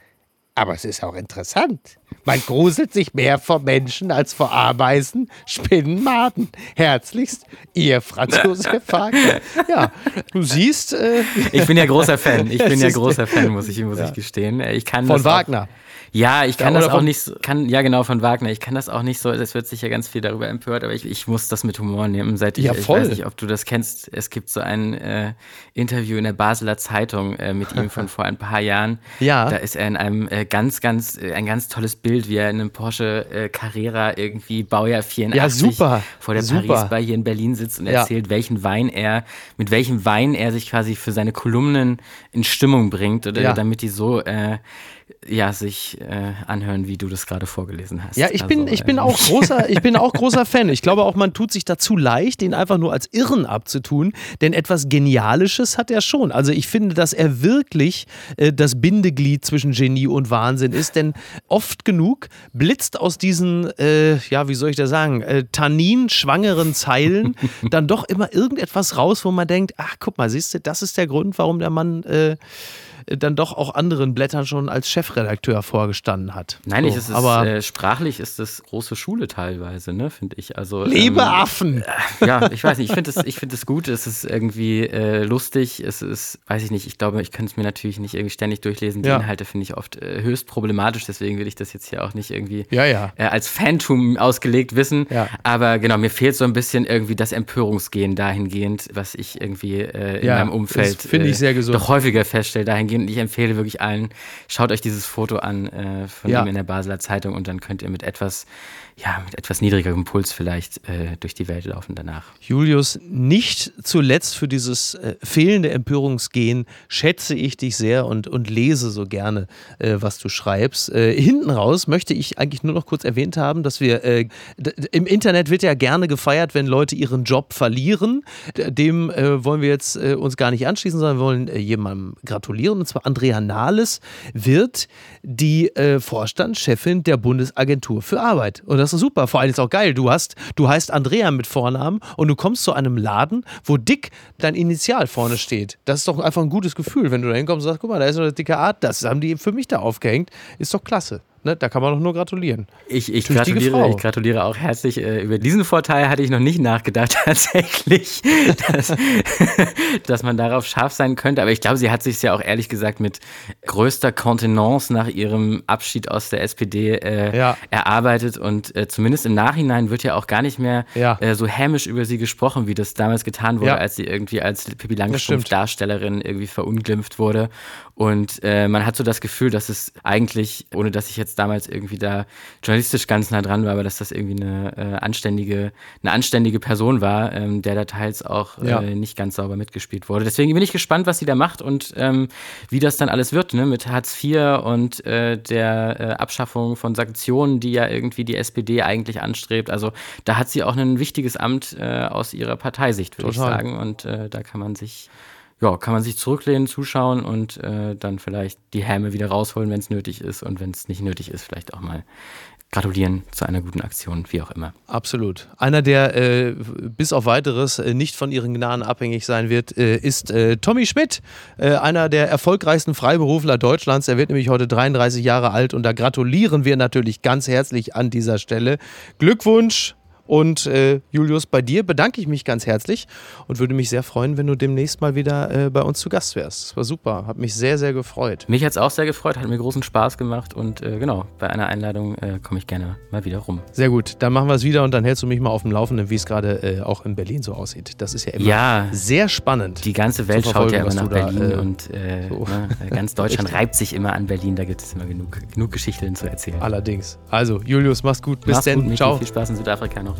Speaker 1: Aber es ist auch interessant. Man gruselt sich mehr vor Menschen als vor Ameisen, Spinnen, Maden. Herzlichst, Ihr Franz Josef Wagner. Ja, du siehst. Äh,
Speaker 3: ich bin ja großer Fan. Ich bin ja großer Fan, muss ich, muss ja. ich gestehen. Ich kann
Speaker 1: Von Wagner.
Speaker 3: Auch, ja, ich kann ja, das auch nicht, so, kann, ja genau, von Wagner. Ich kann das auch nicht so, es wird sicher ganz viel darüber empört, aber ich, ich muss das mit Humor nehmen, seit ich, ja, ich weiß nicht, ob du das kennst. Es gibt so ein äh, Interview in der Basler Zeitung äh, mit ihm von vor ein paar Jahren. Ja. Da ist er in einem äh, ganz, ganz, äh, ein ganz tolles Bild, wie er in einem Porsche äh, Carrera irgendwie Baujahr 84 ja, super. vor der super. Paris Bar hier in Berlin sitzt und ja. erzählt, welchen Wein er, mit welchem Wein er sich quasi für seine Kolumnen in Stimmung bringt, oder ja. damit die so äh, ja, sich äh, anhören, wie du das gerade vorgelesen hast.
Speaker 1: Ja, ich bin, also, ich bin äh, auch großer, ich bin auch großer Fan. Ich glaube auch, man tut sich dazu leicht, ihn einfach nur als Irren abzutun, denn etwas Genialisches hat er schon. Also ich finde, dass er wirklich äh, das Bindeglied zwischen Genie und Wahnsinn ist, denn oft genug blitzt aus diesen, äh, ja, wie soll ich das sagen, äh, Tannin-schwangeren Zeilen dann doch immer irgendetwas raus, wo man denkt, ach, guck mal, siehst du, das ist der Grund, warum der Mann äh, dann doch auch anderen Blättern schon als Chefredakteur vorgekommen gestanden hat.
Speaker 3: Nein, so, ist, aber äh, sprachlich ist das große Schule teilweise, ne, finde ich. Also
Speaker 1: Liebe ähm, Affen.
Speaker 3: Äh, ja, ich weiß nicht. Ich finde es, ich es gut. Es ist irgendwie äh, lustig. Es ist, weiß ich nicht. Ich glaube, ich könnte es mir natürlich nicht irgendwie ständig durchlesen. Die ja. Inhalte finde ich oft äh, höchst problematisch. Deswegen will ich das jetzt hier auch nicht irgendwie
Speaker 1: ja, ja.
Speaker 3: Äh, als Phantom ausgelegt wissen. Aber genau, mir fehlt so ein bisschen irgendwie das Empörungsgehen dahingehend, was ich irgendwie äh, in meinem Umfeld
Speaker 1: ich sehr gesund.
Speaker 3: doch häufiger feststelle dahingehend. Und ich empfehle wirklich allen, schaut euch dieses Foto an von ihm in der Basler Zeitung und dann könnt ihr mit etwas ja, mit etwas niedrigerem Puls vielleicht äh, durch die Welt laufen danach.
Speaker 1: Julius, nicht zuletzt für dieses äh, fehlende Empörungsgehen schätze ich dich sehr und, und lese so gerne, äh, was du schreibst. Äh, hinten raus möchte ich eigentlich nur noch kurz erwähnt haben, dass wir äh, im Internet wird ja gerne gefeiert, wenn Leute ihren Job verlieren. Dem äh, wollen wir jetzt uns gar nicht anschließen, sondern wir wollen jemandem gratulieren. Und zwar Andrea Nahles wird die Vorstandschefin der Bundesagentur für Arbeit. Und das ist super. Vor allem ist auch geil. Du hast, du heißt Andrea mit Vornamen und du kommst zu einem Laden, wo dick dein Initial vorne steht. Das ist doch einfach ein gutes Gefühl, wenn du da hinkommst und sagst, guck mal, da ist eine dicke Art, das haben die für mich da aufgehängt. Ist doch klasse. Ne, da kann man doch nur gratulieren.
Speaker 3: Ich, ich, gratuliere, ich gratuliere auch herzlich. Äh, über diesen Vorteil hatte ich noch nicht nachgedacht, tatsächlich, dass, dass man darauf scharf sein könnte. Aber ich glaube, sie hat sich ja auch ehrlich gesagt mit größter Kontenance nach ihrem Abschied aus der SPD äh, ja. erarbeitet. Und äh, zumindest im Nachhinein wird ja auch gar nicht mehr ja. Äh, so hämisch über sie gesprochen, wie das damals getan wurde, ja. als sie irgendwie als Pippi Langstrumpf-Darstellerin irgendwie verunglimpft wurde. Und äh, man hat so das Gefühl, dass es eigentlich, ohne dass ich jetzt damals irgendwie da journalistisch ganz nah dran war, aber dass das irgendwie eine äh, anständige, eine anständige Person war, ähm, der da teils auch äh, ja. nicht ganz sauber mitgespielt wurde. Deswegen bin ich gespannt, was sie da macht und ähm, wie das dann alles wird, ne? Mit Hartz IV und äh, der äh, Abschaffung von Sanktionen, die ja irgendwie die SPD eigentlich anstrebt. Also da hat sie auch ein wichtiges Amt äh, aus ihrer Parteisicht, würde ich sagen. Und äh, da kann man sich ja, kann man sich zurücklehnen, zuschauen und äh, dann vielleicht die Häme wieder rausholen, wenn es nötig ist und wenn es nicht nötig ist, vielleicht auch mal gratulieren zu einer guten Aktion, wie auch immer.
Speaker 1: Absolut. Einer, der äh, bis auf weiteres äh, nicht von ihren Gnaden abhängig sein wird, äh, ist äh, Tommy Schmidt, äh, einer der erfolgreichsten Freiberufler Deutschlands. Er wird nämlich heute 33 Jahre alt und da gratulieren wir natürlich ganz herzlich an dieser Stelle. Glückwunsch und äh, Julius, bei dir bedanke ich mich ganz herzlich und würde mich sehr freuen, wenn du demnächst mal wieder äh, bei uns zu Gast wärst. Das war super, hat mich sehr, sehr gefreut.
Speaker 3: Mich hat es auch sehr gefreut, hat mir großen Spaß gemacht und äh, genau, bei einer Einladung äh, komme ich gerne mal wieder rum.
Speaker 1: Sehr gut, dann machen wir es wieder und dann hältst du mich mal auf dem Laufenden, wie es gerade äh, auch in Berlin so aussieht. Das ist ja immer ja, sehr spannend.
Speaker 3: Die ganze Welt schaut ja immer nach Berlin da, äh, und so. ne, ganz Deutschland reibt sich immer an Berlin, da gibt es immer genug, genug Geschichten zu erzählen.
Speaker 1: Allerdings. Also, Julius, mach's gut. Bis dann. Ciao.
Speaker 3: Viel Spaß in Südafrika noch.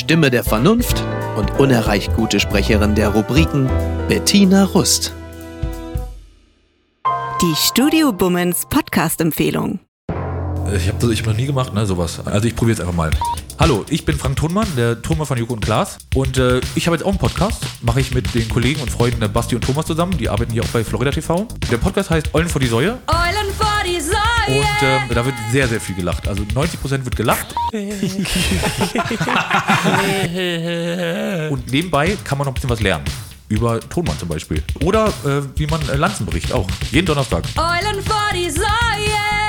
Speaker 4: Stimme der Vernunft und unerreicht gute Sprecherin der Rubriken Bettina Rust.
Speaker 5: Die Studio Bummens Podcast-Empfehlung.
Speaker 6: Ich habe das ich hab noch nie gemacht, ne, sowas. Also ich probiere es einfach mal. Hallo, ich bin Frank Thunmann, der Thunmann von Joko und Klaas. Und äh, ich habe jetzt auch einen Podcast. Mache ich mit den Kollegen und Freunden der Basti und Thomas zusammen. Die arbeiten hier auch bei Florida TV. Der Podcast heißt Eulen vor die Säue.
Speaker 5: Eulen vor die Säue.
Speaker 6: Und äh, da wird sehr, sehr viel gelacht. Also 90% wird gelacht. und nebenbei kann man noch ein bisschen was lernen. Über Tonmann zum Beispiel. Oder äh, wie man äh, Lanzen bricht, auch. Jeden Donnerstag.
Speaker 5: Eulen vor die Säue.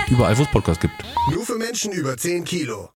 Speaker 6: Überall, wo es Podcasts gibt.
Speaker 7: Nur für Menschen über 10 Kilo.